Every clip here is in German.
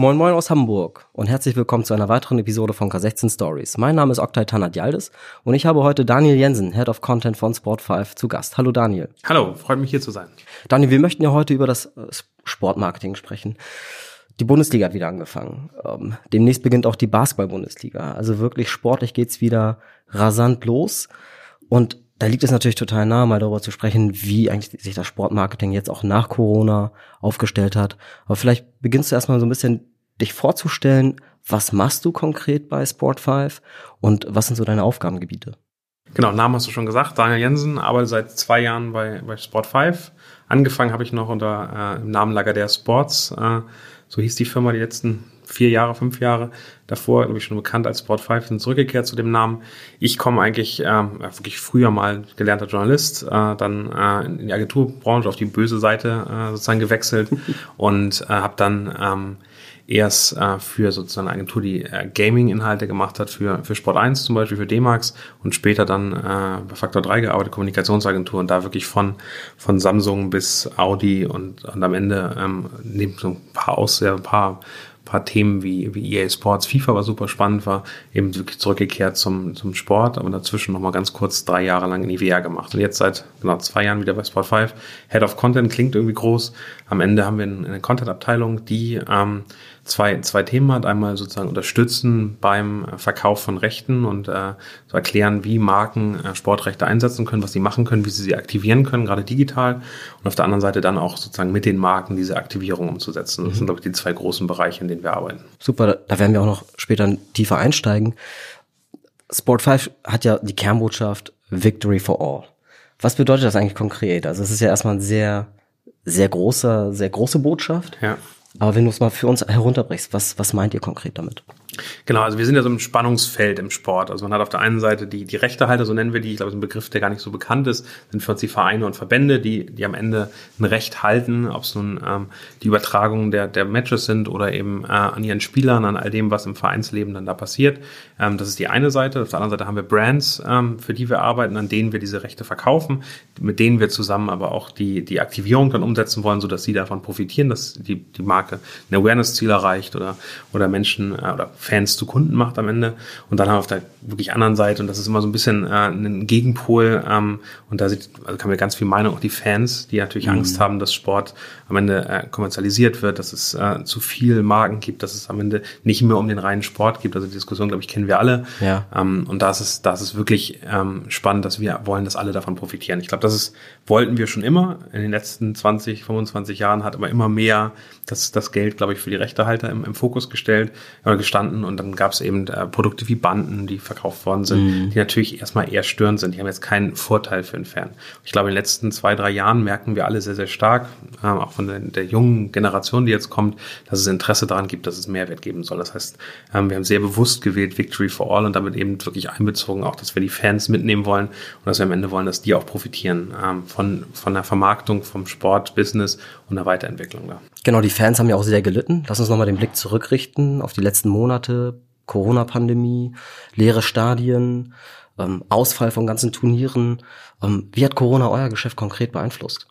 Moin Moin aus Hamburg und herzlich willkommen zu einer weiteren Episode von K16 Stories. Mein Name ist Oktay Tanat-Yaldis und ich habe heute Daniel Jensen, Head of Content von Sport5, zu Gast. Hallo Daniel. Hallo, freut mich hier zu sein. Daniel, wir möchten ja heute über das äh, Sportmarketing sprechen. Die Bundesliga hat wieder angefangen. Ähm, demnächst beginnt auch die Basketball-Bundesliga. Also wirklich sportlich geht's wieder rasant los. Und da liegt es natürlich total nahe, mal darüber zu sprechen, wie eigentlich sich das Sportmarketing jetzt auch nach Corona aufgestellt hat. Aber vielleicht beginnst du erstmal so ein bisschen dich vorzustellen, was machst du konkret bei Sport5 und was sind so deine Aufgabengebiete? Genau, Namen hast du schon gesagt, Daniel Jensen, arbeite seit zwei Jahren bei, bei Sport5. Angefangen habe ich noch unter äh, im Namen Lagardère Sports, äh, so hieß die Firma die letzten vier Jahre, fünf Jahre. Davor, glaube ich, schon bekannt als Sport5, sind zurückgekehrt zu dem Namen. Ich komme eigentlich ähm, wirklich früher mal gelernter Journalist, äh, dann äh, in die Agenturbranche auf die böse Seite äh, sozusagen gewechselt und äh, habe dann ähm, erst äh, für sozusagen eine Agentur, die äh, Gaming-Inhalte gemacht hat, für, für Sport 1 zum Beispiel, für D-Max und später dann äh, bei Faktor 3 gearbeitet, Kommunikationsagentur und da wirklich von, von Samsung bis Audi und, und am Ende ähm, neben so ein paar aus, ja, ein paar paar Themen wie, wie EA Sports, FIFA war super spannend, war eben zurückgekehrt zum, zum Sport, aber dazwischen nochmal ganz kurz drei Jahre lang in IWR gemacht. Und jetzt seit genau zwei Jahren wieder bei Sport 5. Head of Content klingt irgendwie groß. Am Ende haben wir eine Content-Abteilung, die ähm, zwei, zwei Themen hat. Einmal sozusagen unterstützen beim Verkauf von Rechten und äh, so erklären, wie Marken äh, Sportrechte einsetzen können, was sie machen können, wie sie sie aktivieren können, gerade digital. Und auf der anderen Seite dann auch sozusagen mit den Marken diese Aktivierung umzusetzen. Das mhm. sind, glaube ich, die zwei großen Bereiche, in denen wir arbeiten. Super, da werden wir auch noch später tiefer einsteigen. Sport 5 hat ja die Kernbotschaft Victory for All. Was bedeutet das eigentlich konkret? Also es ist ja erstmal ein sehr, sehr großer, sehr große Botschaft. Ja. Aber wenn du es mal für uns herunterbrichst, was, was meint ihr konkret damit? Genau, also wir sind ja so im Spannungsfeld im Sport. Also man hat auf der einen Seite die, die Rechtehalter, so nennen wir die, ich glaube, das ist ein Begriff, der gar nicht so bekannt ist, sind für uns die Vereine und Verbände, die, die am Ende ein Recht halten, ob es nun ähm, die Übertragung der, der Matches sind oder eben äh, an ihren Spielern, an all dem, was im Vereinsleben dann da passiert. Ähm, das ist die eine Seite. Auf der anderen Seite haben wir Brands, ähm, für die wir arbeiten, an denen wir diese Rechte verkaufen, mit denen wir zusammen aber auch die, die Aktivierung dann umsetzen wollen, sodass sie davon profitieren, dass die, die Marke ein Awareness-Ziel erreicht oder, oder Menschen äh, oder Fans zu Kunden macht am Ende. Und dann haben wir auf der wirklich anderen Seite, und das ist immer so ein bisschen äh, ein Gegenpol, ähm, und da sieht, also kann man ganz viel Meinung, auch die Fans, die natürlich mhm. Angst haben, dass Sport am Ende äh, kommerzialisiert wird, dass es äh, zu viel Marken gibt, dass es am Ende nicht mehr um den reinen Sport gibt. Also die Diskussion, glaube ich, kennen wir alle. Ja. Ähm, und da ist es, da ist wirklich ähm, spannend, dass wir wollen, dass alle davon profitieren. Ich glaube, das ist, wollten wir schon immer. In den letzten 20, 25 Jahren hat aber immer mehr das, das Geld, glaube ich, für die Rechtehalter im, im Fokus gestellt oder gestanden. Und dann gab es eben äh, Produkte wie Banden, die verkauft worden sind, mhm. die natürlich erstmal eher störend sind. Die haben jetzt keinen Vorteil für den Fan. Ich glaube, in den letzten zwei, drei Jahren merken wir alle sehr, sehr stark, äh, auch von der, der, jungen Generation, die jetzt kommt, dass es Interesse daran gibt, dass es Mehrwert geben soll. Das heißt, ähm, wir haben sehr bewusst gewählt Victory for All und damit eben wirklich einbezogen, auch, dass wir die Fans mitnehmen wollen und dass wir am Ende wollen, dass die auch profitieren ähm, von, von der Vermarktung, vom Sport, Business und der Weiterentwicklung da. Genau, die Fans haben ja auch sehr gelitten. Lass uns nochmal den Blick zurückrichten auf die letzten Monate, Corona-Pandemie, leere Stadien, ähm, Ausfall von ganzen Turnieren. Ähm, wie hat Corona euer Geschäft konkret beeinflusst?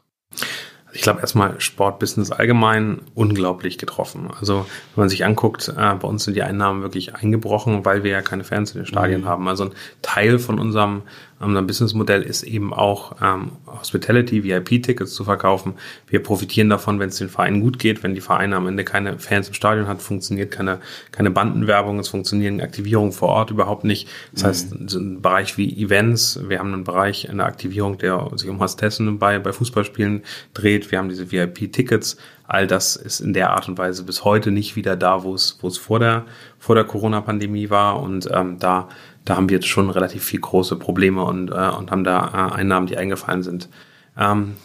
Ich glaube erstmal Sportbusiness allgemein unglaublich getroffen. Also wenn man sich anguckt, äh, bei uns sind die Einnahmen wirklich eingebrochen, weil wir ja keine Fans in den Stadien mhm. haben. Also ein Teil von unserem unser Businessmodell ist eben auch ähm, Hospitality, VIP-Tickets zu verkaufen. Wir profitieren davon, wenn es den Vereinen gut geht. Wenn die Vereine am Ende keine Fans im Stadion hat, funktioniert keine, keine Bandenwerbung, es funktionieren Aktivierungen vor Ort überhaupt nicht. Das mhm. heißt, so ein Bereich wie Events, wir haben einen Bereich in der Aktivierung, der sich um Hostessen bei, bei Fußballspielen dreht. Wir haben diese VIP-Tickets. All das ist in der Art und Weise bis heute nicht wieder da, wo es, wo es vor der, vor der Corona-Pandemie war. Und ähm, da da haben wir jetzt schon relativ viel große Probleme und, äh, und haben da äh, Einnahmen, die eingefallen sind. Ähm,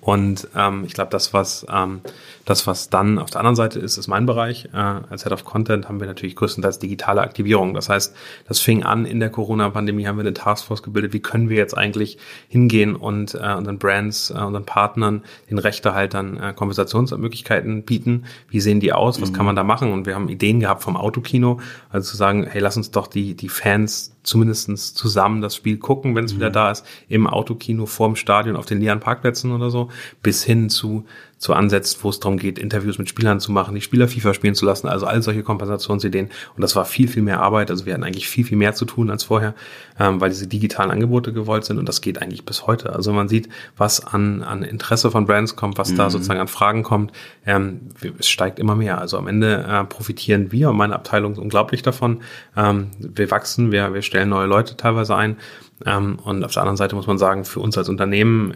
Und ähm, ich glaube, das, was ähm, das, was dann auf der anderen Seite ist, ist mein Bereich. Äh, als Head of Content haben wir natürlich größtenteils digitale Aktivierung. Das heißt, das fing an in der Corona-Pandemie, haben wir eine Taskforce gebildet. Wie können wir jetzt eigentlich hingehen und äh, unseren Brands, äh, unseren Partnern, den Rechtehaltern äh, Konversationsmöglichkeiten bieten? Wie sehen die aus? Was mhm. kann man da machen? Und wir haben Ideen gehabt vom Autokino, also zu sagen, hey, lass uns doch die, die Fans zumindestens zusammen das Spiel gucken, wenn es mhm. wieder da ist, im Autokino vorm Stadion auf den leeren Parkplätzen oder so, bis hin zu zu ansetzt, wo es darum geht, Interviews mit Spielern zu machen, die Spieler FIFA spielen zu lassen, also all solche Kompensationsideen. Und das war viel, viel mehr Arbeit. Also wir hatten eigentlich viel, viel mehr zu tun als vorher, ähm, weil diese digitalen Angebote gewollt sind und das geht eigentlich bis heute. Also man sieht, was an, an Interesse von Brands kommt, was mhm. da sozusagen an Fragen kommt, ähm, es steigt immer mehr. Also am Ende äh, profitieren wir und meine Abteilung unglaublich davon. Ähm, wir wachsen, wir, wir stellen neue Leute teilweise ein. Ähm, und auf der anderen Seite muss man sagen, für uns als Unternehmen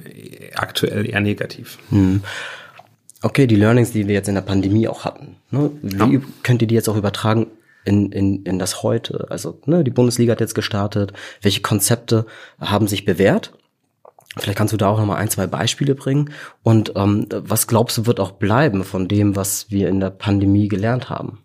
aktuell eher negativ. Mhm. Okay, die Learnings, die wir jetzt in der Pandemie auch hatten, ne? wie ja. könnt ihr die jetzt auch übertragen in, in, in das Heute? Also ne, die Bundesliga hat jetzt gestartet. Welche Konzepte haben sich bewährt? Vielleicht kannst du da auch noch mal ein, zwei Beispiele bringen. Und ähm, was glaubst du, wird auch bleiben von dem, was wir in der Pandemie gelernt haben?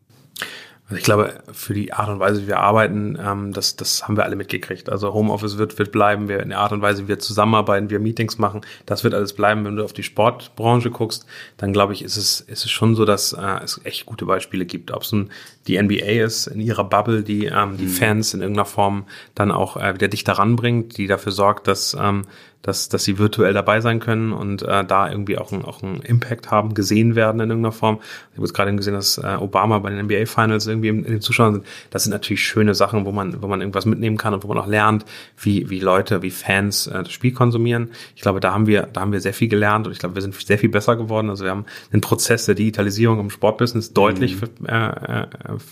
Also ich glaube, für die Art und Weise, wie wir arbeiten, ähm, das, das haben wir alle mitgekriegt. Also Homeoffice wird, wird bleiben, wir in der Art und Weise, wie wir zusammenarbeiten, wir Meetings machen, das wird alles bleiben. Wenn du auf die Sportbranche guckst, dann glaube ich, ist es, ist es schon so, dass äh, es echt gute Beispiele gibt. Ob es nun die NBA ist, in ihrer Bubble, die ähm, die mhm. Fans in irgendeiner Form dann auch äh, wieder dichter ranbringt, die dafür sorgt, dass ähm, dass, dass sie virtuell dabei sein können und äh, da irgendwie auch, ein, auch einen Impact haben, gesehen werden in irgendeiner Form. Ich habe jetzt gerade gesehen, dass äh, Obama bei den NBA Finals irgendwie in, in den Zuschauern sind. Das sind natürlich schöne Sachen, wo man, wo man irgendwas mitnehmen kann und wo man auch lernt, wie, wie Leute, wie Fans äh, das Spiel konsumieren. Ich glaube, da haben wir, da haben wir sehr viel gelernt und ich glaube, wir sind sehr viel besser geworden. Also wir haben den Prozess der Digitalisierung im Sportbusiness deutlich mhm. äh, äh,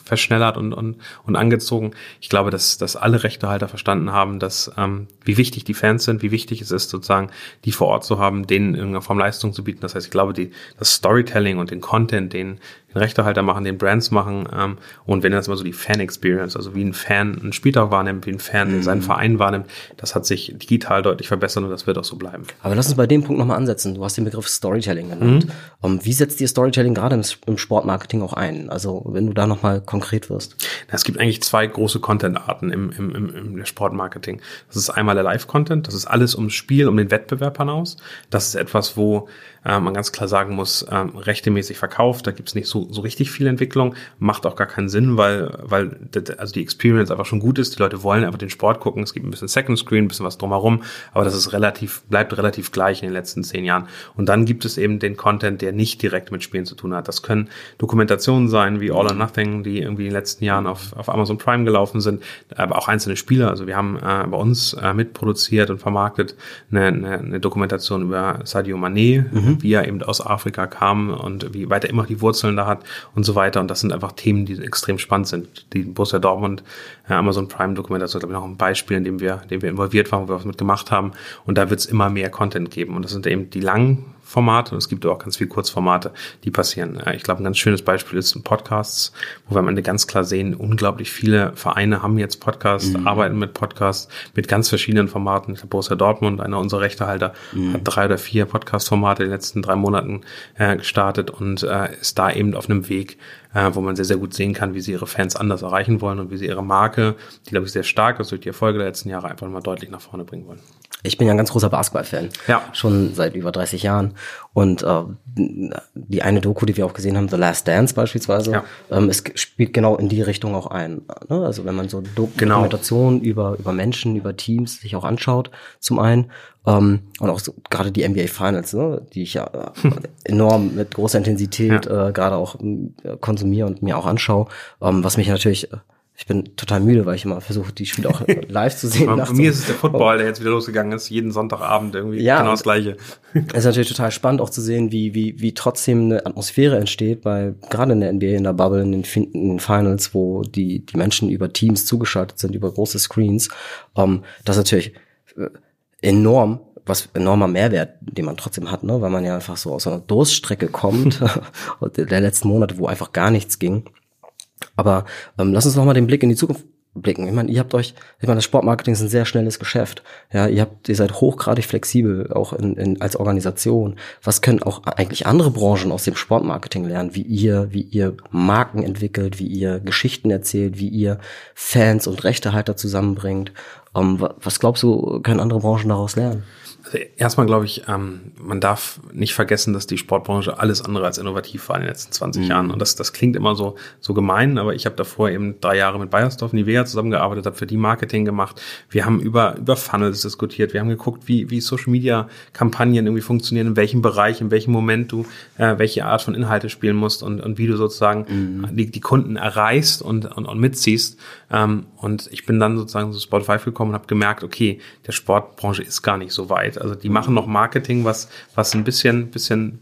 verschnellert und, und, und angezogen. Ich glaube, dass, dass alle Rechtehalter verstanden haben, dass ähm, wie wichtig die Fans sind, wie wichtig es ist, ist, sozusagen die vor Ort zu haben, denen in irgendeiner Form Leistung zu bieten. Das heißt, ich glaube, die, das Storytelling und den Content, den, den Rechtehalter machen, den Brands machen ähm, und wenn das mal so die Fan-Experience, also wie ein Fan einen Spieltag wahrnimmt, wie ein Fan mhm. seinen Verein wahrnimmt, das hat sich digital deutlich verbessert und das wird auch so bleiben. Aber lass uns bei dem Punkt nochmal ansetzen. Du hast den Begriff Storytelling genannt. Mhm. Um, ähm, wie setzt ihr Storytelling gerade im, im Sportmarketing auch ein? Also wenn du da nochmal konkret wirst. Es gibt eigentlich zwei große Content-Arten im, im, im, im Sportmarketing. Das ist einmal der Live-Content, das ist alles ums Spiel, um den Wettbewerb hinaus. Das ist etwas, wo äh, man ganz klar sagen muss, ähm, rechtemäßig verkauft. Da gibt's nicht so, so richtig viel Entwicklung. Macht auch gar keinen Sinn, weil, weil also die Experience einfach schon gut ist. Die Leute wollen einfach den Sport gucken. Es gibt ein bisschen Second Screen, ein bisschen was drumherum, aber das ist relativ, bleibt relativ gleich in den letzten zehn Jahren. Und dann gibt es eben den Content, der nicht direkt mit Spielen zu tun hat. Das können Dokumentationen sein wie All or Nothing, die irgendwie in den letzten Jahren auf, auf Amazon Prime gelaufen sind, aber auch einzelne Spiele. Also wir haben äh, bei uns äh, mitproduziert und vermarktet eine, eine, eine Dokumentation über Sadio Mané, mhm mhm. wie er eben aus Afrika kam und wie weit er immer die Wurzeln da hat und so weiter. Und das sind einfach Themen, die extrem spannend sind. Die Borussia Dortmund, äh, Amazon Prime Dokumentation, glaube ich, noch ein Beispiel, in dem wir, in dem wir involviert waren, wo wir was mitgemacht haben. Und da wird es immer mehr Content geben. Und das sind eben die langen Formate und es gibt auch ganz viele Kurzformate, die passieren. Ich glaube, ein ganz schönes Beispiel ist Podcasts, wo wir am Ende ganz klar sehen, unglaublich viele Vereine haben jetzt Podcasts, mhm. arbeiten mit Podcasts, mit ganz verschiedenen Formaten. Ich glaube, Borussia Dortmund, einer unserer Rechtehalter, mhm. hat drei oder vier Podcast-Formate in den letzten drei Monaten äh, gestartet und äh, ist da eben auf einem Weg, äh, wo man sehr, sehr gut sehen kann, wie sie ihre Fans anders erreichen wollen und wie sie ihre Marke, die, glaube ich, sehr stark ist durch die Erfolge der letzten Jahre, einfach mal deutlich nach vorne bringen wollen. Ich bin ja ein ganz großer Basketball-Fan. Ja. Schon seit über 30 Jahren. Und äh, die eine Doku, die wir auch gesehen haben, The Last Dance beispielsweise, ja. ähm, es spielt genau in die Richtung auch ein. Ne? Also wenn man so Do genau. Dokumentationen über, über Menschen, über Teams sich auch anschaut, zum einen. Ähm, und auch so, gerade die NBA Finals, ne? die ich ja äh, enorm mit großer Intensität ja. äh, gerade auch äh, konsumiere und mir auch anschaue, ähm, was mich natürlich äh, ich bin total müde, weil ich immer versuche, die Spiele auch live zu sehen. Bei mir ist es der Football, der jetzt wieder losgegangen ist, jeden Sonntagabend irgendwie ja, genau das Gleiche. Es ist natürlich total spannend auch zu sehen, wie, wie, wie trotzdem eine Atmosphäre entsteht, bei gerade in der NBA, in der Bubble, in den, in den Finals, wo die, die Menschen über Teams zugeschaltet sind, über große Screens. Ähm, das ist natürlich äh, enorm was enormer Mehrwert, den man trotzdem hat, ne? weil man ja einfach so aus einer Durststrecke kommt, der letzten Monate, wo einfach gar nichts ging. Aber ähm, lass uns noch mal den Blick in die Zukunft blicken. Ich meine, ihr habt euch, ich meine, das Sportmarketing ist ein sehr schnelles Geschäft. Ja, ihr habt, ihr seid hochgradig flexibel, auch in, in, als Organisation. Was können auch eigentlich andere Branchen aus dem Sportmarketing lernen, wie ihr, wie ihr Marken entwickelt, wie ihr Geschichten erzählt, wie ihr Fans und Rechtehalter zusammenbringt? Um, ähm, was glaubst du, können andere Branchen daraus lernen? Erstmal glaube ich, ähm, man darf nicht vergessen, dass die Sportbranche alles andere als innovativ war in den letzten 20 mhm. Jahren. Und das, das klingt immer so, so gemein, aber ich habe davor eben drei Jahre mit Bayersdorf Nivea zusammengearbeitet, habe für die Marketing gemacht. Wir haben über, über Funnels diskutiert. Wir haben geguckt, wie, wie Social Media Kampagnen irgendwie funktionieren, in welchem Bereich, in welchem Moment du äh, welche Art von Inhalte spielen musst und, und wie du sozusagen mhm. die, die Kunden erreichst und, und, und mitziehst. Ähm, und ich bin dann sozusagen zu Spotify gekommen und habe gemerkt, okay, der Sportbranche ist gar nicht so weit. Also die machen noch Marketing, was, was ein bisschen, bisschen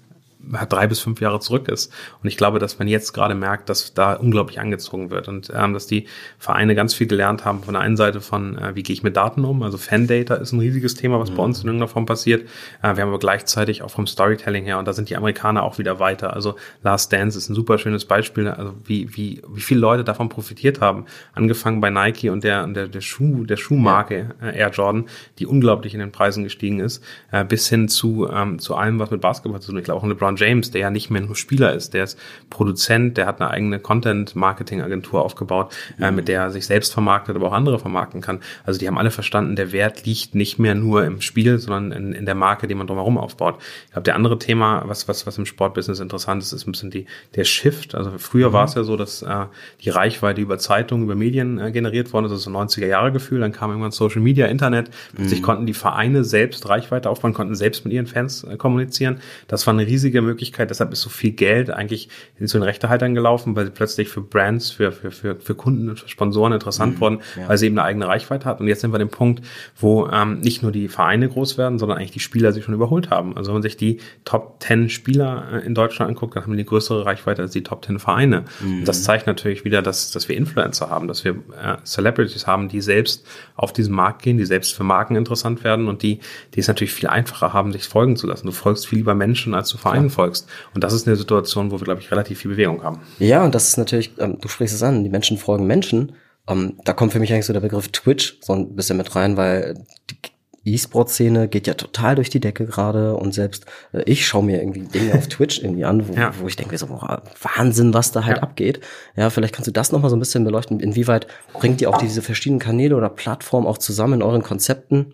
drei bis fünf Jahre zurück ist. Und ich glaube, dass man jetzt gerade merkt, dass da unglaublich angezogen wird und ähm, dass die Vereine ganz viel gelernt haben von der einen Seite von, äh, wie gehe ich mit Daten um? Also Fan-Data ist ein riesiges Thema, was mhm. bei uns in irgendeiner Form passiert. Äh, wir haben aber gleichzeitig auch vom Storytelling her und da sind die Amerikaner auch wieder weiter. Also Last Dance ist ein super schönes Beispiel, also wie, wie, wie viele Leute davon profitiert haben. Angefangen bei Nike und der, der, der Schuh, der Schuhmarke äh, Air Jordan, die unglaublich in den Preisen gestiegen ist, äh, bis hin zu, ähm, zu allem, was mit Basketball zu tun. Ich glaube auch eine LeBron James, der ja nicht mehr nur Spieler ist, der ist Produzent, der hat eine eigene Content-Marketing-Agentur aufgebaut, mhm. äh, mit der er sich selbst vermarktet, aber auch andere vermarkten kann. Also die haben alle verstanden, der Wert liegt nicht mehr nur im Spiel, sondern in, in der Marke, die man drumherum aufbaut. Ich glaube, der andere Thema, was, was, was im Sportbusiness interessant ist, ist ein bisschen die, der Shift. Also früher mhm. war es ja so, dass äh, die Reichweite über Zeitungen, über Medien äh, generiert worden ist, also so 90er-Jahre-Gefühl, dann kam irgendwann Social Media, Internet, plötzlich mhm. konnten die Vereine selbst Reichweite aufbauen, konnten selbst mit ihren Fans äh, kommunizieren. Das war eine riesige Möglichkeit. Deshalb ist so viel Geld eigentlich zu den Rechtehaltern gelaufen, weil sie plötzlich für Brands, für, für, für, für Kunden und für Sponsoren interessant mhm, wurden, ja. weil sie eben eine eigene Reichweite hat. Und jetzt sind wir an dem Punkt, wo ähm, nicht nur die Vereine groß werden, sondern eigentlich die Spieler sich schon überholt haben. Also wenn man sich die Top 10 Spieler äh, in Deutschland anguckt, dann haben wir die größere Reichweite als die Top 10 Vereine. Mhm. Und das zeigt natürlich wieder, dass, dass wir Influencer haben, dass wir äh, Celebrities haben, die selbst auf diesen Markt gehen, die selbst für Marken interessant werden und die, die es natürlich viel einfacher haben, sich folgen zu lassen. Du folgst viel lieber Menschen, als du Vereinen folgst. Und das ist eine Situation, wo wir, glaube ich, relativ viel Bewegung haben. Ja, und das ist natürlich, ähm, du sprichst es an, die Menschen folgen Menschen. Ähm, da kommt für mich eigentlich so der Begriff Twitch so ein bisschen mit rein, weil die E-Sport-Szene geht ja total durch die Decke gerade und selbst äh, ich schaue mir irgendwie Dinge auf Twitch irgendwie an, wo, ja. wo ich denke, so, boah, Wahnsinn, was da halt ja. abgeht. Ja, vielleicht kannst du das nochmal so ein bisschen beleuchten. Inwieweit bringt ihr auch diese verschiedenen Kanäle oder Plattformen auch zusammen in euren Konzepten?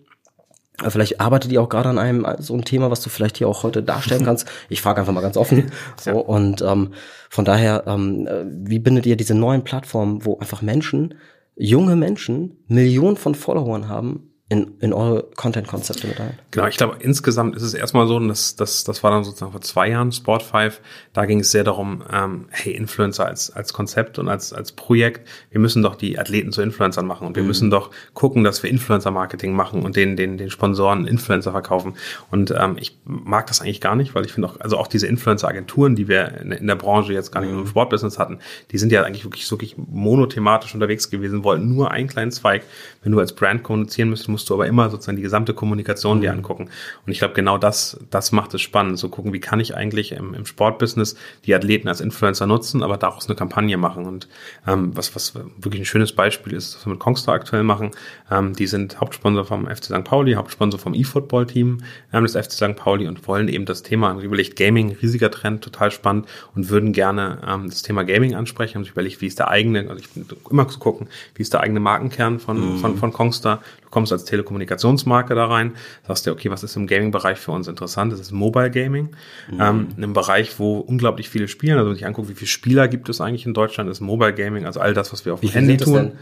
Vielleicht arbeitet ihr auch gerade an einem so ein Thema, was du vielleicht hier auch heute darstellen kannst. Ich frage einfach mal ganz offen. So und ähm, von daher, ähm, wie bindet ihr diese neuen Plattformen, wo einfach Menschen, junge Menschen, Millionen von Followern haben, in, in eure Content-Konzepte mit ein? Genau, ich glaube, insgesamt ist es erstmal so, und das, das, das war dann sozusagen vor zwei Jahren Sport 5, da ging es sehr darum, ähm, hey, Influencer als, als Konzept und als, als Projekt, wir müssen doch die Athleten zu Influencern machen und wir mhm. müssen doch gucken, dass wir Influencer-Marketing machen und den, den, den Sponsoren Influencer verkaufen. Und ähm, ich mag das eigentlich gar nicht, weil ich finde auch, also auch diese Influencer-Agenturen, die wir in, in, der Branche jetzt gar nicht mhm. im Sportbusiness hatten, die sind ja eigentlich wirklich, wirklich monothematisch unterwegs gewesen, wollten nur einen kleinen Zweig. Wenn du als Brand kommunizieren müsstest, musst du aber immer sozusagen die gesamte Kommunikation dir mhm. angucken. Und ich glaube, genau das, das macht es spannend. So gucken, wie kann ich eigentlich im, im Sportbusiness die Athleten als Influencer nutzen, aber daraus eine Kampagne machen. Und ähm, was, was wirklich ein schönes Beispiel ist, was wir mit Kongstar aktuell machen, ähm, die sind Hauptsponsor vom FC St. Pauli, Hauptsponsor vom E-Football-Team ähm, des FC St. Pauli und wollen eben das Thema, überlegt Gaming, riesiger Trend, total spannend und würden gerne ähm, das Thema Gaming ansprechen und ich überlegt, wie ist der eigene, also ich immer zu gucken, wie ist der eigene Markenkern von, mhm. von, von Kongstar. Du kommst als Telekommunikationsmarke da rein, sagst dir, okay, was ist im Gaming-Bereich für uns interessant? Das ist Mobile Gaming, mhm. ähm, einem Bereich, wo unglaublich viele spielen. Also wenn ich angucke, wie viele Spieler gibt es eigentlich in Deutschland, ist Mobile Gaming, also all das, was wir auf dem Handy tun.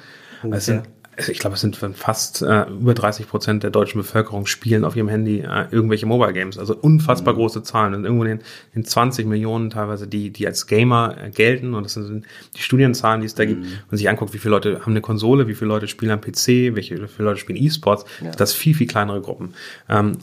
Es sind ich glaube, es sind fast äh, über 30 Prozent der deutschen Bevölkerung spielen auf ihrem Handy äh, irgendwelche Mobile Games. Also unfassbar mhm. große Zahlen. Und irgendwo in, in 20 Millionen teilweise, die, die als Gamer äh, gelten. Und das sind die Studienzahlen, die es da mhm. gibt. Und sich anguckt, wie viele Leute haben eine Konsole, wie viele Leute spielen am PC, welche, wie viele Leute spielen E-Sports. Ja. Das viel, viel kleinere Gruppen. Ähm,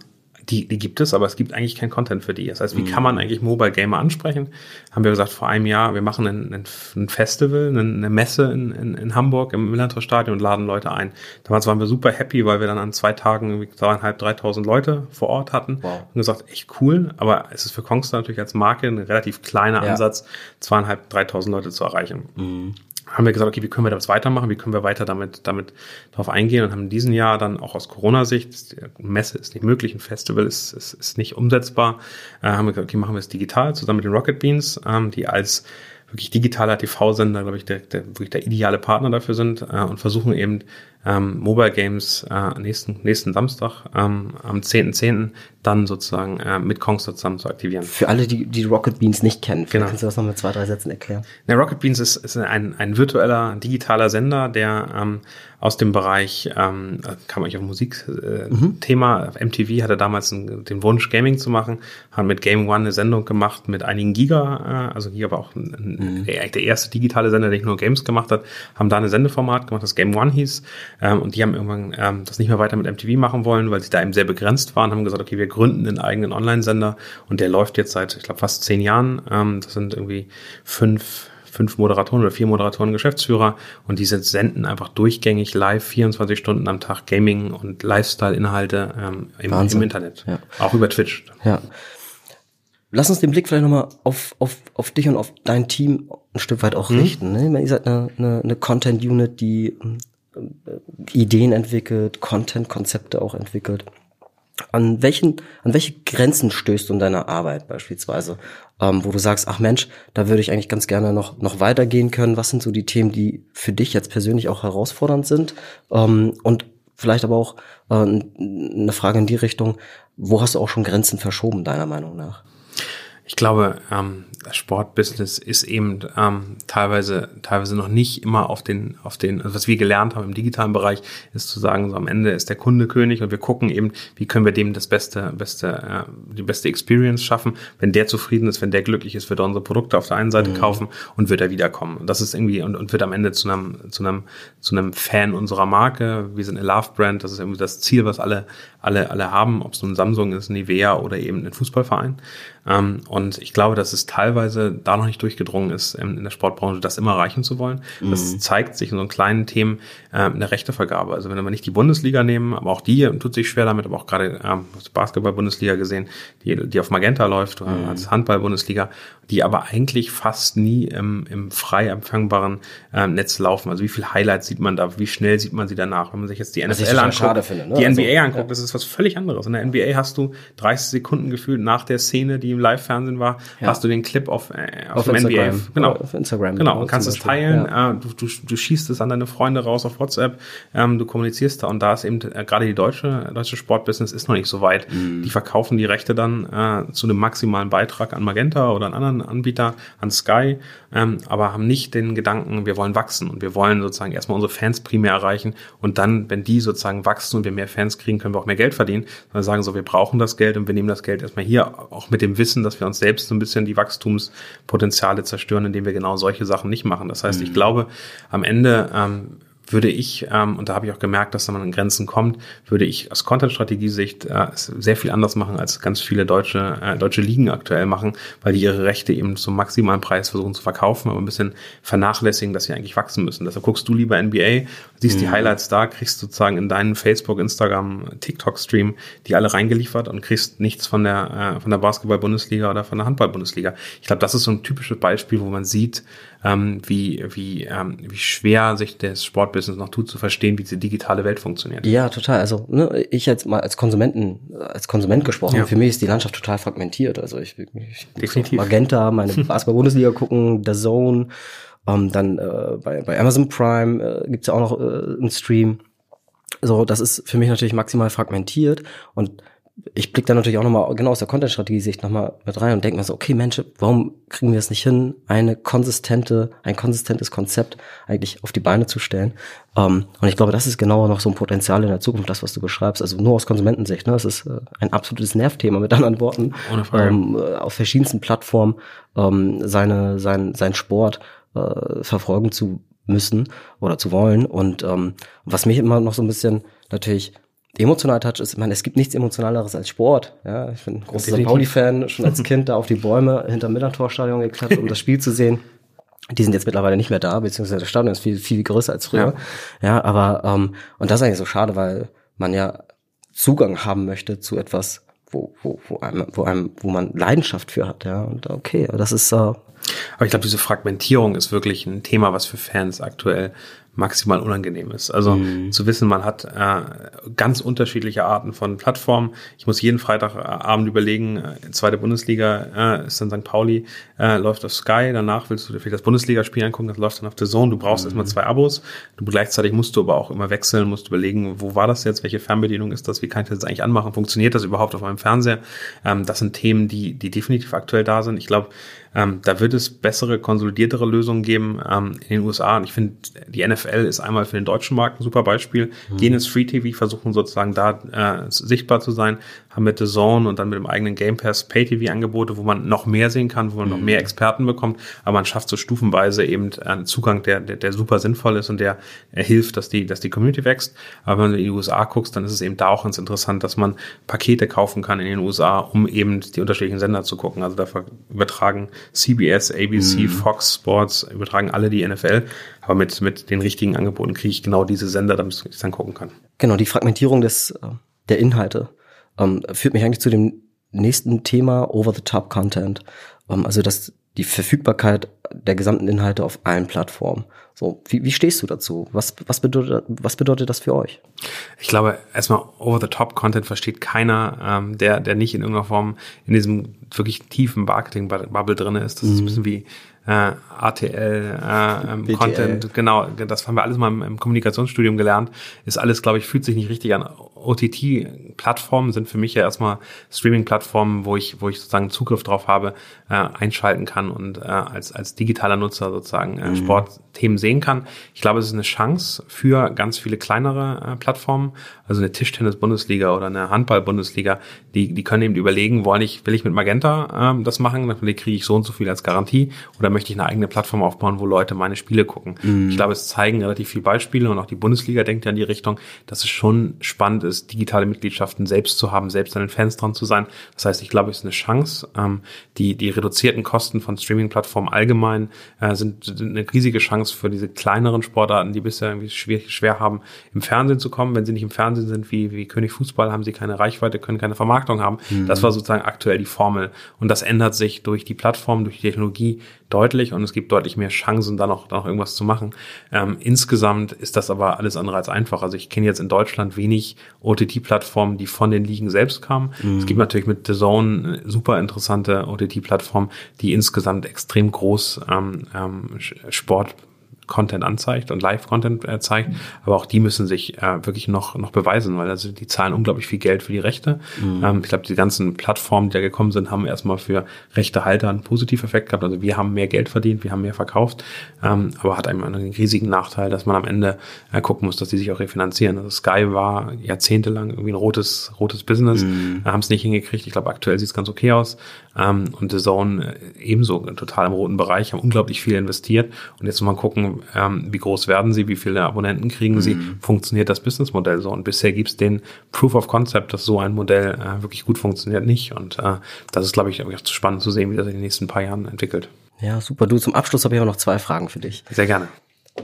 die, die gibt es, aber es gibt eigentlich kein Content für die. Das heißt, wie kann man mhm. eigentlich Mobile Gamer ansprechen? Haben wir gesagt, vor einem Jahr, wir machen ein, ein Festival, eine Messe in, in, in Hamburg im Millantor Stadion und laden Leute ein. Damals waren wir super happy, weil wir dann an zwei Tagen irgendwie zweieinhalb, dreitausend Leute vor Ort hatten wow. und gesagt, echt cool, aber es ist für Kongstar natürlich als Marke ein relativ kleiner ja. Ansatz, zweieinhalb, dreitausend Leute zu erreichen. Mhm. Haben wir gesagt, okay, wie können wir das weitermachen? Wie können wir weiter damit, damit darauf eingehen? Und haben in diesem Jahr dann auch aus Corona-Sicht, Messe ist nicht möglich, ein Festival ist, ist, ist nicht umsetzbar, äh, haben wir gesagt, okay, machen wir es digital zusammen mit den Rocket Beans, ähm, die als wirklich digitaler TV-Sender, glaube ich, der, der, wirklich der ideale Partner dafür sind äh, und versuchen eben ähm, Mobile Games äh, nächsten, nächsten Samstag ähm, am 10.10. .10. dann sozusagen äh, mit Kongster zusammen zu aktivieren. Für alle, die die Rocket Beans nicht kennen, genau. kannst du das noch mit zwei, drei Sätzen erklären? Der Rocket Beans ist, ist ein, ein virtueller, digitaler Sender, der ähm, aus dem Bereich, ähm, kam eigentlich auf Musikthema, äh, mhm. MTV hatte damals einen, den Wunsch, Gaming zu machen, haben mit Game One eine Sendung gemacht mit einigen Giga, äh, also Giga war auch ein, mhm. der erste digitale Sender, der nicht nur Games gemacht hat, haben da eine Sendeformat gemacht, das Game One hieß, ähm, und die haben irgendwann ähm, das nicht mehr weiter mit MTV machen wollen, weil sie da eben sehr begrenzt waren, haben gesagt, okay, wir gründen einen eigenen Online-Sender und der läuft jetzt seit, ich glaube, fast zehn Jahren. Ähm, das sind irgendwie fünf fünf Moderatoren oder vier Moderatoren Geschäftsführer und diese senden einfach durchgängig live 24 Stunden am Tag Gaming und Lifestyle-Inhalte ähm, im, im, Internet. Ja. Auch über Twitch. Ja. Lass uns den Blick vielleicht nochmal auf, auf, auf dich und auf dein Team ein Stück weit auch mhm. richten. Ne? Ihr seid eine, eine, eine Content-Unit, die Ideen entwickelt, Content-Konzepte auch entwickelt. An welchen, an welche Grenzen stößt du in deiner Arbeit beispielsweise, ähm, wo du sagst, ach Mensch, da würde ich eigentlich ganz gerne noch, noch weitergehen können. Was sind so die Themen, die für dich jetzt persönlich auch herausfordernd sind? Ähm, und vielleicht aber auch äh, eine Frage in die Richtung, wo hast du auch schon Grenzen verschoben, deiner Meinung nach? Ich glaube, ähm, das Sportbusiness ist eben ähm, teilweise teilweise noch nicht immer auf den auf den also was wir gelernt haben im digitalen Bereich ist zu sagen so am Ende ist der Kunde König und wir gucken eben wie können wir dem das beste beste äh, die beste Experience schaffen. Wenn der zufrieden ist wenn der glücklich ist wird er unsere Produkte auf der einen Seite mhm. kaufen und wird er wiederkommen. Und das ist irgendwie und, und wird am Ende zu einem zu einem zu einem Fan unserer Marke. Wir sind eine Love Brand. Das ist irgendwie das Ziel was alle alle alle haben ob es nun Samsung ist Nivea oder eben ein Fußballverein und ich glaube dass es teilweise da noch nicht durchgedrungen ist, in der Sportbranche das immer erreichen zu wollen. Mhm. Das zeigt sich in so kleinen Themen äh, in der Rechtevergabe. Also wenn wir nicht die Bundesliga nehmen, aber auch die tut sich schwer damit, aber auch gerade ähm, Basketball-Bundesliga gesehen, die, die auf Magenta läuft, oder mhm. als Handball-Bundesliga, die aber eigentlich fast nie im, im frei empfangbaren ähm, Netz laufen. Also wie viel Highlights sieht man da, wie schnell sieht man sie danach? Wenn man sich jetzt die NFL anguckt, finde, ne? die also, NBA anguckt, ja. das ist was völlig anderes. In der NBA hast du 30 Sekunden gefühlt nach der Szene, die im Live-Fernsehen war, ja. hast du den Clip auf, äh, auf, auf NBA. Genau. Auf Instagram. Genau. Und kannst es teilen. Ja. Äh, du, du, du schießt es an deine Freunde raus auf WhatsApp. Ähm, du kommunizierst da. Und da ist eben äh, gerade die deutsche, deutsche Sportbusiness ist noch nicht so weit. Mhm. Die verkaufen die Rechte dann äh, zu einem maximalen Beitrag an Magenta oder an anderen Anbieter, an Sky, ähm, aber haben nicht den Gedanken, wir wollen wachsen und wir wollen sozusagen erstmal unsere Fans primär erreichen und dann, wenn die sozusagen wachsen und wir mehr Fans kriegen, können wir auch mehr Geld verdienen. Sondern sagen so, wir brauchen das Geld und wir nehmen das Geld erstmal hier, auch mit dem Wissen, dass wir uns selbst so ein bisschen die Wachstums Potenziale zerstören, indem wir genau solche Sachen nicht machen. Das heißt, mhm. ich glaube, am Ende ähm, würde ich, ähm, und da habe ich auch gemerkt, dass da man an Grenzen kommt, würde ich aus Content-Strategie-Sicht äh, sehr viel anders machen, als ganz viele deutsche, äh, deutsche Ligen aktuell machen, weil die ihre Rechte eben zum maximalen Preis versuchen zu verkaufen, aber ein bisschen vernachlässigen, dass sie eigentlich wachsen müssen. Deshalb guckst du lieber NBA, siehst mhm. die Highlights da, kriegst sozusagen in deinen Facebook, Instagram, TikTok-Stream die alle reingeliefert und kriegst nichts von der, äh, von der Basketball-Bundesliga oder von der Handball-Bundesliga. Ich glaube, das ist so ein typisches Beispiel, wo man sieht, ähm, wie, wie, ähm, wie schwer sich das Sportbusiness noch tut, zu verstehen, wie diese digitale Welt funktioniert. Ja, total. Also ne, ich jetzt mal als Konsumenten, als Konsument gesprochen, ja. für mich ist die Landschaft total fragmentiert. Also ich, ich Definitiv. Magenta, meine Basketball-Bundesliga gucken, The Zone, ähm, dann äh, bei, bei Amazon Prime äh, gibt's ja auch noch äh, einen Stream. So, das ist für mich natürlich maximal fragmentiert und ich blicke da natürlich auch nochmal genau aus der Content-Strategie-Sicht nochmal mit rein und denke mir so, okay, Mensch, warum kriegen wir es nicht hin, eine konsistente, ein konsistentes Konzept eigentlich auf die Beine zu stellen? Ähm, und ich glaube, das ist genauer noch so ein Potenzial in der Zukunft, das, was du beschreibst. Also nur aus Konsumentensicht, ne? Das ist äh, ein absolutes Nervthema mit anderen Worten. Ohne Frage. Ähm, äh, auf verschiedensten Plattformen ähm, seine, sein, sein Sport äh, verfolgen zu müssen oder zu wollen. Und ähm, was mich immer noch so ein bisschen natürlich emotional Touch ist, ich meine, es gibt nichts emotionaleres als Sport. Ja, ich bin ein großer St. Pauli-Fan, schon als Kind da auf die Bäume hinter Millantor-Stadion geklettert, um das Spiel zu sehen. Die sind jetzt mittlerweile nicht mehr da, beziehungsweise das Stadion ist viel, viel größer als früher. Ja, ja aber, ähm, und das ist eigentlich so schade, weil man ja Zugang haben möchte zu etwas, wo, wo, wo, einem, wo, einem, wo man Leidenschaft für hat, ja. Und okay, das ist, äh, Aber ich glaube, diese Fragmentierung ist wirklich ein Thema, was für Fans aktuell maximal unangenehm ist. Also mhm. zu wissen, man hat äh, ganz unterschiedliche Arten von Plattformen. Ich muss jeden Freitagabend überlegen, äh, zweite Bundesliga äh, ist dann St. Pauli, äh, läuft auf Sky, danach willst du dir vielleicht das Bundesligaspiel angucken, das läuft dann auf The Zone. Du brauchst mhm. erstmal zwei Abos. Du gleichzeitig musst du aber auch immer wechseln, musst überlegen, wo war das jetzt, welche Fernbedienung ist das, wie kann ich das eigentlich anmachen, funktioniert das überhaupt auf meinem Fernseher? Ähm, das sind Themen, die, die definitiv aktuell da sind. Ich glaube, ähm, da wird es bessere, konsolidiertere Lösungen geben ähm, in den USA. Und ich finde, die NFL ist einmal für den deutschen Markt ein super Beispiel. Mhm. Jenes Free TV versuchen sozusagen da äh, sichtbar zu sein, haben mit The Zone und dann mit dem eigenen Game Pass Pay TV Angebote, wo man noch mehr sehen kann, wo man mhm. noch mehr Experten bekommt, aber man schafft so stufenweise eben einen Zugang, der, der, der super sinnvoll ist und der äh, hilft, dass die, dass die Community wächst. Aber wenn du in die USA guckst, dann ist es eben da auch ganz interessant, dass man Pakete kaufen kann in den USA, um eben die unterschiedlichen Sender zu gucken. Also da übertragen CBS, ABC, mhm. Fox Sports, übertragen alle die NFL. Aber mit, mit den richtigen Angeboten kriege ich genau diese Sender, damit ich dann gucken kann. Genau, die Fragmentierung des, äh, der Inhalte ähm, führt mich eigentlich zu dem nächsten Thema Over-the-Top-Content. Ähm, also das, die Verfügbarkeit der gesamten Inhalte auf allen Plattformen. So, wie, wie stehst du dazu? Was, was, bedeutet, was bedeutet das für euch? Ich glaube, erstmal Over-the-Top-Content versteht keiner, ähm, der, der nicht in irgendeiner Form in diesem wirklich tiefen Marketing-Bubble drin ist. Das ist ein mhm. bisschen wie äh, ATL, äh, ähm, Content, genau, das haben wir alles mal im, im Kommunikationsstudium gelernt, ist alles, glaube ich, fühlt sich nicht richtig an. OTT-Plattformen sind für mich ja erstmal Streaming-Plattformen, wo ich, wo ich sozusagen Zugriff drauf habe, äh, einschalten kann und äh, als, als digitaler Nutzer sozusagen äh, mhm. Sportthemen sehen kann. Ich glaube, es ist eine Chance für ganz viele kleinere äh, Plattformen, also eine Tischtennis-Bundesliga oder eine Handball-Bundesliga, die, die können eben überlegen, wollen ich, will ich mit Magenta ähm, das machen, dann kriege ich so und so viel als Garantie oder möchte ich eine eigene Plattform aufbauen, wo Leute meine Spiele gucken. Mhm. Ich glaube, es zeigen relativ viele Beispiele und auch die Bundesliga denkt ja in die Richtung, dass es schon spannend ist, digitale Mitgliedschaften selbst zu haben, selbst an den Fans dran zu sein. Das heißt, ich glaube, es ist eine Chance. Ähm, die, die reduzierten Kosten von Streaming-Plattformen allgemein äh, sind, sind eine riesige Chance für diese kleineren Sportarten, die bisher irgendwie schwer, schwer haben, im Fernsehen zu kommen. Wenn sie nicht im Fernsehen sind, wie, wie König Fußball, haben sie keine Reichweite, können keine Vermarktung haben. Mhm. Das war sozusagen aktuell die Formel. Und das ändert sich durch die Plattform, durch die Technologie deutlich und es gibt deutlich mehr Chancen, da noch, da noch irgendwas zu machen. Ähm, insgesamt ist das aber alles andere als einfach. Also ich kenne jetzt in Deutschland wenig OTT-Plattformen, die von den Ligen selbst kamen. Mhm. Es gibt natürlich mit The Zone super interessante OTT-Plattformen, die insgesamt extrem groß ähm, ähm, Sport Content anzeigt und Live-Content äh, zeigt. Aber auch die müssen sich äh, wirklich noch, noch beweisen, weil also die zahlen unglaublich viel Geld für die Rechte. Mhm. Ähm, ich glaube, die ganzen Plattformen, die da gekommen sind, haben erstmal für Rechtehalter einen Positiveffekt gehabt. Also wir haben mehr Geld verdient, wir haben mehr verkauft, ähm, aber hat einem einen riesigen Nachteil, dass man am Ende äh, gucken muss, dass die sich auch refinanzieren. Also Sky war jahrzehntelang irgendwie ein rotes, rotes Business, mhm. haben es nicht hingekriegt. Ich glaube, aktuell sieht es ganz okay aus. Ähm, und The Zone äh, ebenso total im roten Bereich, haben unglaublich viel investiert. Und jetzt muss man gucken, ähm, wie groß werden sie, wie viele Abonnenten kriegen mhm. sie, funktioniert das Businessmodell so. Und bisher gibt es den Proof of Concept, dass so ein Modell äh, wirklich gut funktioniert, nicht. Und äh, das ist, glaube ich, auch spannend zu sehen, wie das in den nächsten paar Jahren entwickelt. Ja, super. Du, zum Abschluss habe ich auch noch zwei Fragen für dich. Sehr gerne.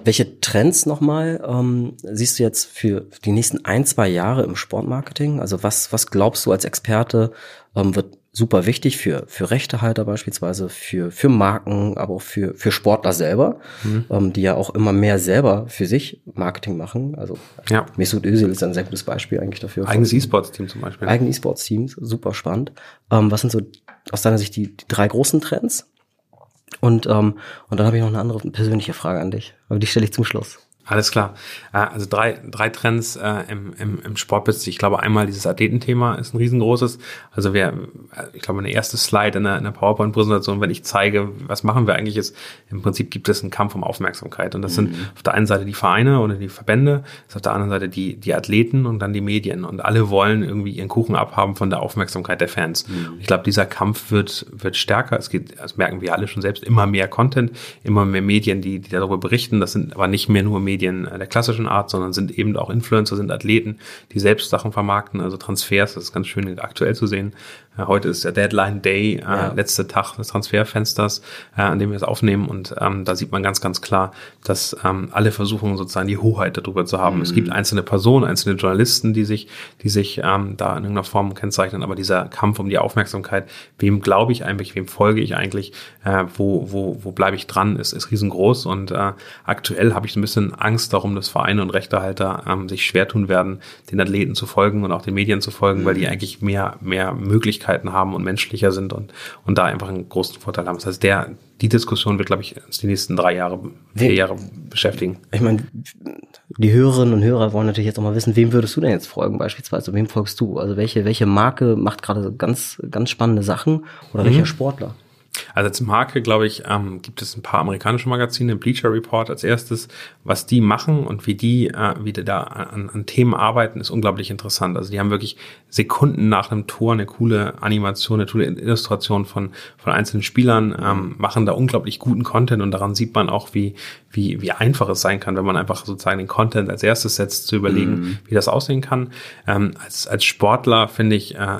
Welche Trends nochmal ähm, siehst du jetzt für die nächsten ein, zwei Jahre im Sportmarketing? Also was, was glaubst du als Experte ähm, wird super wichtig für, für Rechtehalter beispielsweise, für, für Marken, aber auch für, für Sportler selber, mhm. ähm, die ja auch immer mehr selber für sich Marketing machen. Also ja. Mesut Özil ist ein sehr gutes Beispiel eigentlich dafür. Eigenes E-Sports-Team zum Beispiel. Eigenes E-Sports-Teams, super spannend. Ähm, was sind so aus deiner Sicht die, die drei großen Trends? Und, ähm, und dann habe ich noch eine andere persönliche Frage an dich, aber die stelle ich zum Schluss. Alles klar. Äh, also drei, drei Trends äh, im, im, im Sportbusiness. Ich glaube, einmal dieses Athletenthema ist ein riesengroßes. Also wer, ich glaube, eine erste Slide in der, in der PowerPoint-Präsentation, wenn ich zeige, was machen wir eigentlich, ist, im Prinzip gibt es einen Kampf um Aufmerksamkeit. Und das mhm. sind auf der einen Seite die Vereine oder die Verbände, ist auf der anderen Seite die, die Athleten und dann die Medien. Und alle wollen irgendwie ihren Kuchen abhaben von der Aufmerksamkeit der Fans. Mhm. Ich glaube, dieser Kampf wird, wird stärker. Es geht, das merken wir alle schon selbst, immer mehr Content, immer mehr Medien, die, die darüber berichten. Das sind aber nicht mehr nur Medien, Medien äh, der klassischen Art, sondern sind eben auch Influencer, sind Athleten, die selbst Sachen vermarkten, also Transfers, das ist ganz schön aktuell zu sehen. Äh, heute ist der Deadline Day, äh, ja. letzte Tag des Transferfensters, äh, an dem wir es aufnehmen und ähm, da sieht man ganz, ganz klar, dass ähm, alle versuchen sozusagen die Hoheit darüber zu haben. Mhm. Es gibt einzelne Personen, einzelne Journalisten, die sich, die sich ähm, da in irgendeiner Form kennzeichnen, aber dieser Kampf um die Aufmerksamkeit, wem glaube ich eigentlich, wem folge ich eigentlich, äh, wo, wo, wo bleibe ich dran, ist, ist riesengroß und äh, aktuell habe ich ein bisschen Angst darum, dass Vereine und Rechtehalter ähm, sich schwer tun werden, den Athleten zu folgen und auch den Medien zu folgen, mhm. weil die eigentlich mehr, mehr Möglichkeiten haben und menschlicher sind und, und da einfach einen großen Vorteil haben. Das heißt, der, die Diskussion wird, glaube ich, uns die nächsten drei Jahre, vier Jahre beschäftigen. Ich meine, die Hörerinnen und Hörer wollen natürlich jetzt auch mal wissen, wem würdest du denn jetzt folgen beispielsweise? Wem folgst du? Also welche, welche Marke macht gerade ganz, ganz spannende Sachen oder mhm. welcher Sportler? Also als Marke, glaube ich, ähm, gibt es ein paar amerikanische Magazine, Bleacher Report als erstes. Was die machen und wie die, äh, wie die da an, an Themen arbeiten, ist unglaublich interessant. Also die haben wirklich Sekunden nach einem Tor eine coole Animation, eine coole Illustration von, von einzelnen Spielern, ähm, machen da unglaublich guten Content und daran sieht man auch, wie, wie, wie einfach es sein kann, wenn man einfach sozusagen den Content als erstes setzt, zu überlegen, mhm. wie das aussehen kann. Ähm, als, als Sportler finde ich, äh,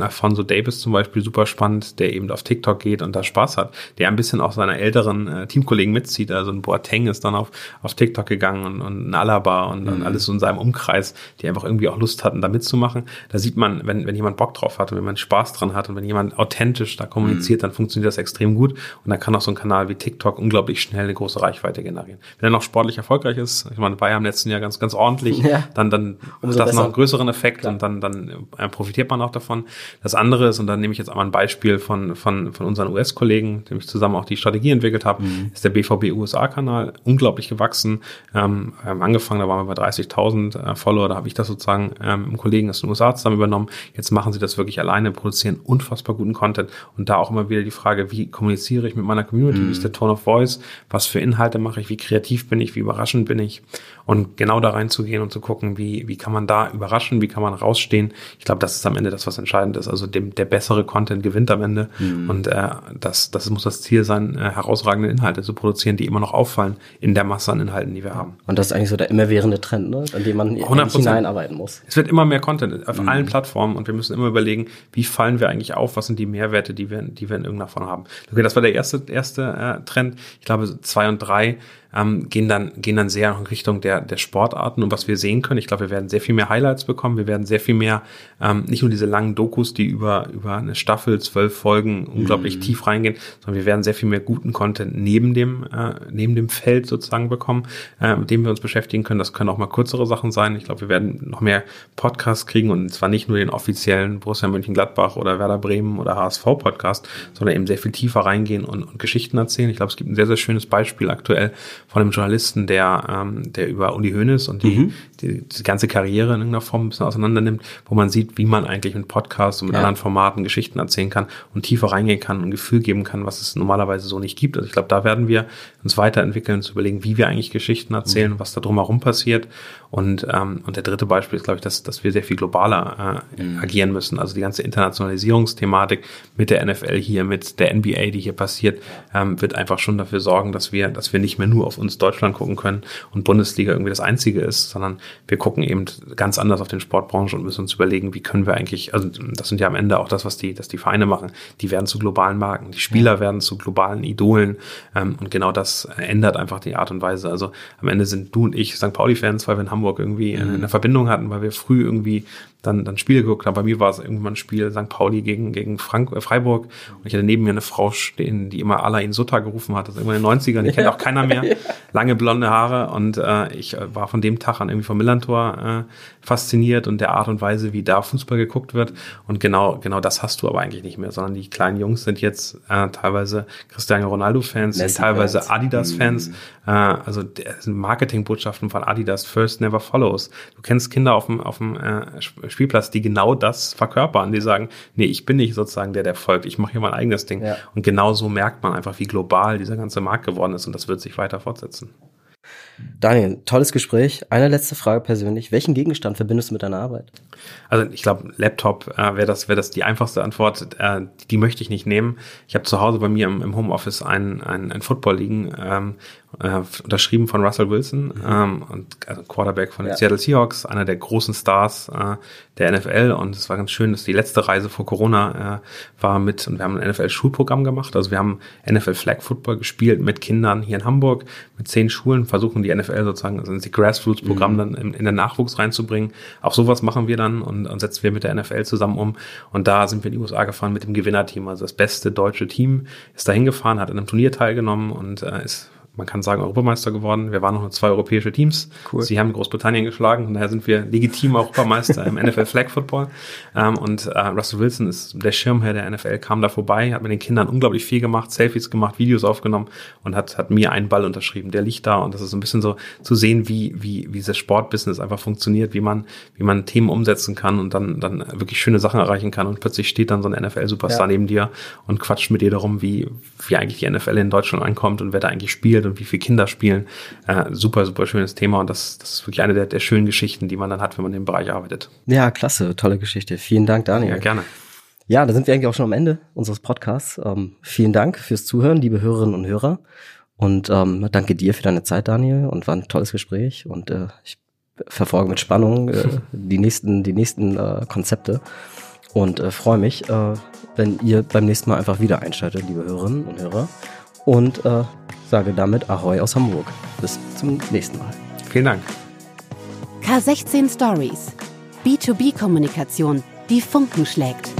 Alfonso Davis zum Beispiel super spannend, der eben auf TikTok geht und da Spaß hat, der ein bisschen auch seine älteren äh, Teamkollegen mitzieht. Also ein Boateng ist dann auf, auf TikTok gegangen und, und ein Alaba und, mhm. alles so in seinem Umkreis, die einfach irgendwie auch Lust hatten, da mitzumachen. Da sieht man, wenn, wenn jemand Bock drauf hat und wenn man Spaß dran hat und wenn jemand authentisch da kommuniziert, mhm. dann funktioniert das extrem gut. Und dann kann auch so ein Kanal wie TikTok unglaublich schnell eine große Reichweite generieren. Wenn er noch sportlich erfolgreich ist, ich meine, war ja im letzten Jahr ganz, ganz ordentlich, ja. dann, dann Umso hat das besser. noch einen größeren Effekt Klar. und dann, dann äh, profitiert man auch davon. Das andere ist, und dann nehme ich jetzt einmal ein Beispiel von, von, von unseren US-Kollegen, dem ich zusammen auch die Strategie entwickelt habe, mhm. ist der BVB USA-Kanal unglaublich gewachsen. Ähm, ähm, angefangen, da waren wir bei 30.000 äh, Follower, da habe ich das sozusagen ähm, im Kollegen aus den USA zusammen übernommen. Jetzt machen sie das wirklich alleine, produzieren unfassbar guten Content und da auch immer wieder die Frage, wie kommuniziere ich mit meiner Community, mhm. wie ist der Tone of Voice, was für Inhalte mache ich, wie kreativ bin ich, wie überraschend bin ich und genau da reinzugehen und zu gucken, wie, wie kann man da überraschen, wie kann man rausstehen. Ich glaube, das ist am Ende das, was entscheidend ist. Also dem, der bessere Content gewinnt am Ende. Mhm. Und äh, das, das muss das Ziel sein, äh, herausragende Inhalte zu produzieren, die immer noch auffallen in der Masse an Inhalten, die wir haben. Und das ist eigentlich so der immerwährende Trend, ne? an dem man hineinarbeiten muss. Es wird immer mehr Content auf mhm. allen Plattformen und wir müssen immer überlegen, wie fallen wir eigentlich auf, was sind die Mehrwerte, die wir, die wir in irgendeiner Form haben. Okay, das war der erste, erste äh, Trend. Ich glaube, zwei und drei ähm, gehen dann gehen dann sehr in Richtung der der Sportarten und was wir sehen können. Ich glaube, wir werden sehr viel mehr Highlights bekommen. Wir werden sehr viel mehr ähm, nicht nur diese langen Dokus, die über über eine Staffel zwölf Folgen unglaublich mhm. tief reingehen, sondern wir werden sehr viel mehr guten Content neben dem äh, neben dem Feld sozusagen bekommen, äh, mit dem wir uns beschäftigen können. Das können auch mal kürzere Sachen sein. Ich glaube, wir werden noch mehr Podcasts kriegen und zwar nicht nur den offiziellen Borussia Mönchengladbach oder Werder Bremen oder HSV Podcast, sondern eben sehr viel tiefer reingehen und, und Geschichten erzählen. Ich glaube, es gibt ein sehr sehr schönes Beispiel aktuell von einem Journalisten, der, ähm, der über Uli Hoeneß und die, mhm. die, die, ganze Karriere in irgendeiner Form ein bisschen auseinander nimmt, wo man sieht, wie man eigentlich mit Podcasts und mit ja. anderen Formaten Geschichten erzählen kann und tiefer reingehen kann und ein Gefühl geben kann, was es normalerweise so nicht gibt. Also ich glaube, da werden wir uns weiterentwickeln, zu überlegen, wie wir eigentlich Geschichten erzählen, mhm. was da drumherum passiert. Und, ähm, und der dritte Beispiel ist, glaube ich, dass, dass wir sehr viel globaler äh, mhm. agieren müssen. Also die ganze Internationalisierungsthematik mit der NFL hier, mit der NBA, die hier passiert, ähm, wird einfach schon dafür sorgen, dass wir, dass wir nicht mehr nur auf uns Deutschland gucken können und Bundesliga irgendwie das Einzige ist, sondern wir gucken eben ganz anders auf den Sportbranche und müssen uns überlegen, wie können wir eigentlich, also das sind ja am Ende auch das, was die, dass die Vereine machen, die werden zu globalen Marken, die Spieler werden zu globalen Idolen ähm, und genau das ändert einfach die Art und Weise. Also am Ende sind du und ich St. Pauli-Fans, weil wir in Hamburg irgendwie mhm. eine Verbindung hatten, weil wir früh irgendwie dann, dann Spiele geguckt haben. Bei mir war es irgendwann ein Spiel St. Pauli gegen, gegen Frank, äh, Freiburg. Und ich hatte neben mir eine Frau stehen, die immer Alain Sutta gerufen hat. Das ist irgendwann in den 90ern. Die ja. kennt auch keiner mehr. Lange blonde Haare. Und äh, ich äh, war von dem Tag an irgendwie vom Millantor äh, fasziniert und der Art und Weise, wie da Fußball geguckt wird. Und genau, genau das hast du aber eigentlich nicht mehr, sondern die kleinen Jungs sind jetzt äh, teilweise Cristiano Ronaldo-Fans, teilweise Adidas-Fans. Mhm. Äh, also Marketingbotschaften von Adidas, First Never Follows. Du kennst Kinder auf dem, auf dem äh, Spielplatz, die genau das verkörpern. Die sagen, nee, ich bin nicht sozusagen der, der folgt. Ich mache hier mein eigenes Ding. Ja. Und genau so merkt man einfach, wie global dieser ganze Markt geworden ist. Und das wird sich weiter fortsetzen. Daniel, tolles Gespräch. Eine letzte Frage persönlich. Welchen Gegenstand verbindest du mit deiner Arbeit? Also ich glaube, Laptop äh, wäre das, wäre das die einfachste Antwort. Äh, die, die möchte ich nicht nehmen. Ich habe zu Hause bei mir im, im Homeoffice ein, ein, ein Football liegen, ähm, äh, unterschrieben von Russell Wilson, mhm. ähm, und, also Quarterback von den ja. Seattle Seahawks, einer der großen Stars äh, der NFL. Und es war ganz schön, dass die letzte Reise vor Corona äh, war mit, und wir haben ein NFL-Schulprogramm gemacht. Also wir haben NFL Flag Football gespielt mit Kindern hier in Hamburg, mit zehn Schulen, versuchen die NFL sozusagen, also die Grassroots-Programm mhm. dann in, in den Nachwuchs reinzubringen. Auch sowas machen wir dann und, und setzen wir mit der NFL zusammen um. Und da sind wir in die USA gefahren mit dem Gewinnerteam. Also das beste deutsche Team ist da hingefahren, hat an einem Turnier teilgenommen und äh, ist man kann sagen, Europameister geworden. Wir waren noch nur zwei europäische Teams. Cool. Sie haben Großbritannien geschlagen und daher sind wir legitim Europameister im NFL Flag Football. Ähm, und äh, Russell Wilson ist der Schirmherr der NFL, kam da vorbei, hat mit den Kindern unglaublich viel gemacht, Selfies gemacht, Videos aufgenommen und hat, hat mir einen Ball unterschrieben. Der liegt da und das ist so ein bisschen so zu sehen, wie, wie, wie das Sportbusiness einfach funktioniert, wie man, wie man Themen umsetzen kann und dann, dann wirklich schöne Sachen erreichen kann und plötzlich steht dann so ein NFL-Superstar ja. neben dir und quatscht mit dir darum, wie, wie eigentlich die NFL in Deutschland ankommt und wer da eigentlich spielt spielt und wie viele Kinder spielen. Äh, super, super schönes Thema und das, das ist wirklich eine der, der schönen Geschichten, die man dann hat, wenn man in dem Bereich arbeitet. Ja, klasse, tolle Geschichte. Vielen Dank, Daniel. Ja, gerne. Ja, da sind wir eigentlich auch schon am Ende unseres Podcasts. Ähm, vielen Dank fürs Zuhören, liebe Hörerinnen und Hörer. Und ähm, danke dir für deine Zeit, Daniel. Und war ein tolles Gespräch. Und äh, ich verfolge mit Spannung äh, die nächsten, die nächsten äh, Konzepte. Und äh, freue mich, äh, wenn ihr beim nächsten Mal einfach wieder einschaltet, liebe Hörerinnen und Hörer. Und äh, sage damit Ahoi aus Hamburg. Bis zum nächsten Mal. Vielen Dank. K16 Stories. B2B-Kommunikation, die Funken schlägt.